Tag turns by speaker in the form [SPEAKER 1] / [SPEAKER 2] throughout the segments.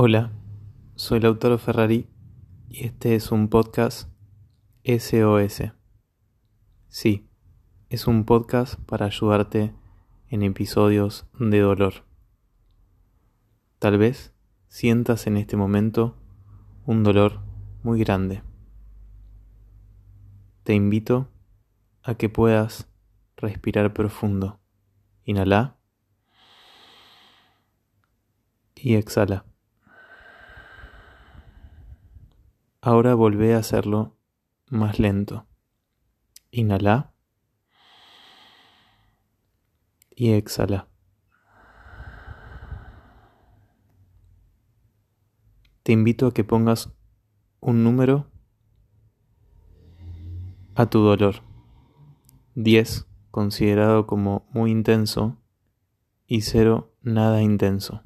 [SPEAKER 1] Hola, soy Lautaro Ferrari y este es un podcast SOS. Sí, es un podcast para ayudarte en episodios de dolor. Tal vez sientas en este momento un dolor muy grande. Te invito a que puedas respirar profundo. Inhala y exhala. Ahora volvé a hacerlo más lento. Inhala y exhala. Te invito a que pongas un número a tu dolor. 10 considerado como muy intenso y 0 nada intenso.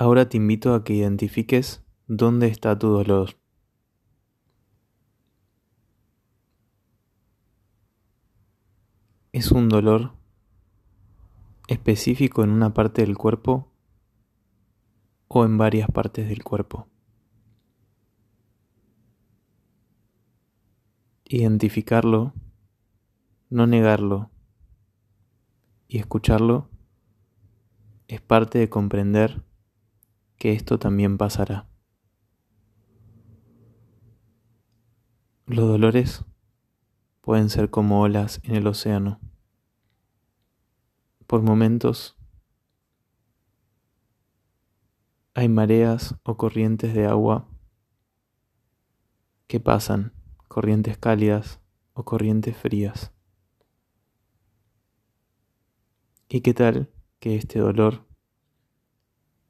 [SPEAKER 1] Ahora te invito a que identifiques dónde está tu dolor. ¿Es un dolor específico en una parte del cuerpo o en varias partes del cuerpo? Identificarlo, no negarlo y escucharlo es parte de comprender que esto también pasará. Los dolores pueden ser como olas en el océano. Por momentos hay mareas o corrientes de agua que pasan, corrientes cálidas o corrientes frías. ¿Y qué tal que este dolor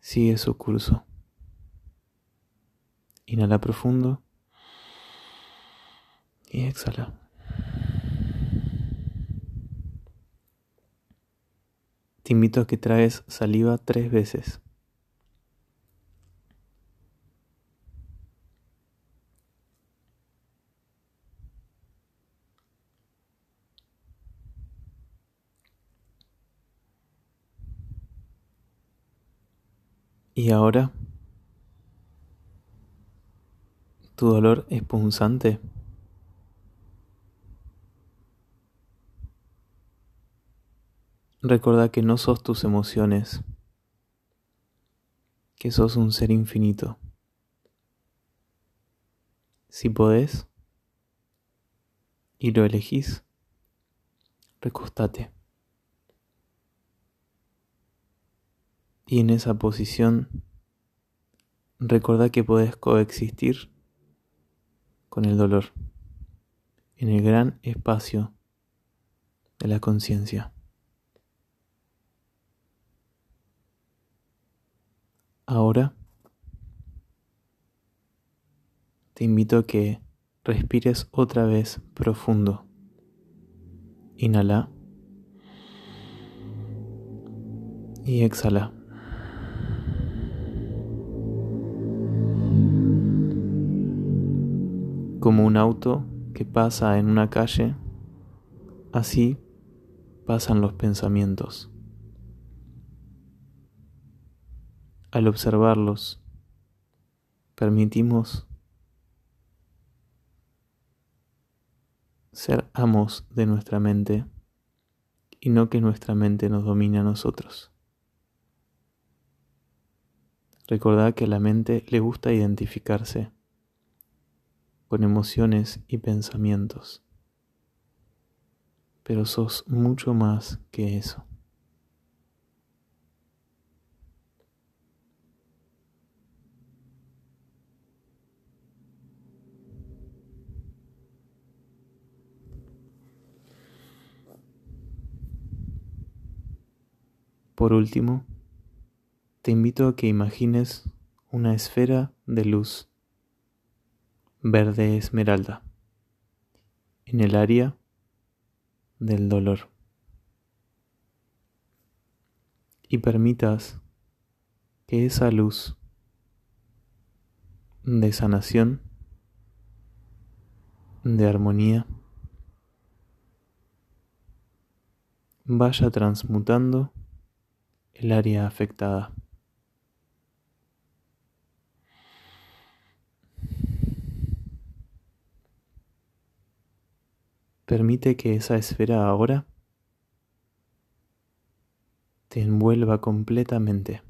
[SPEAKER 1] sigue su curso. Inhala profundo y exhala. Te invito a que traes saliva tres veces. ¿Y ahora? ¿Tu dolor es punzante? Recuerda que no sos tus emociones, que sos un ser infinito. Si podés y lo elegís, recostate. Y en esa posición, recordá que podés coexistir con el dolor en el gran espacio de la conciencia. Ahora te invito a que respires otra vez profundo. Inhala y exhala. Como un auto que pasa en una calle, así pasan los pensamientos. Al observarlos, permitimos ser amos de nuestra mente y no que nuestra mente nos domine a nosotros. Recordad que a la mente le gusta identificarse con emociones y pensamientos. Pero sos mucho más que eso. Por último, te invito a que imagines una esfera de luz verde esmeralda en el área del dolor. Y permitas que esa luz de sanación, de armonía, vaya transmutando el área afectada. Permite que esa esfera ahora te envuelva completamente.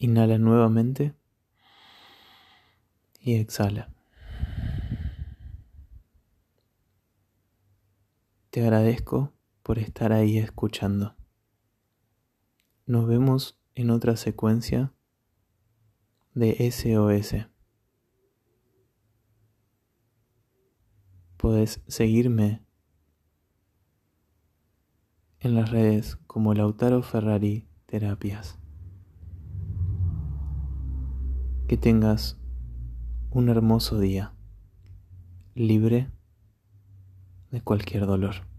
[SPEAKER 1] Inhala nuevamente y exhala. Te agradezco por estar ahí escuchando. Nos vemos en otra secuencia de SOS. Puedes seguirme en las redes como Lautaro Ferrari Terapias. Que tengas un hermoso día, libre de cualquier dolor.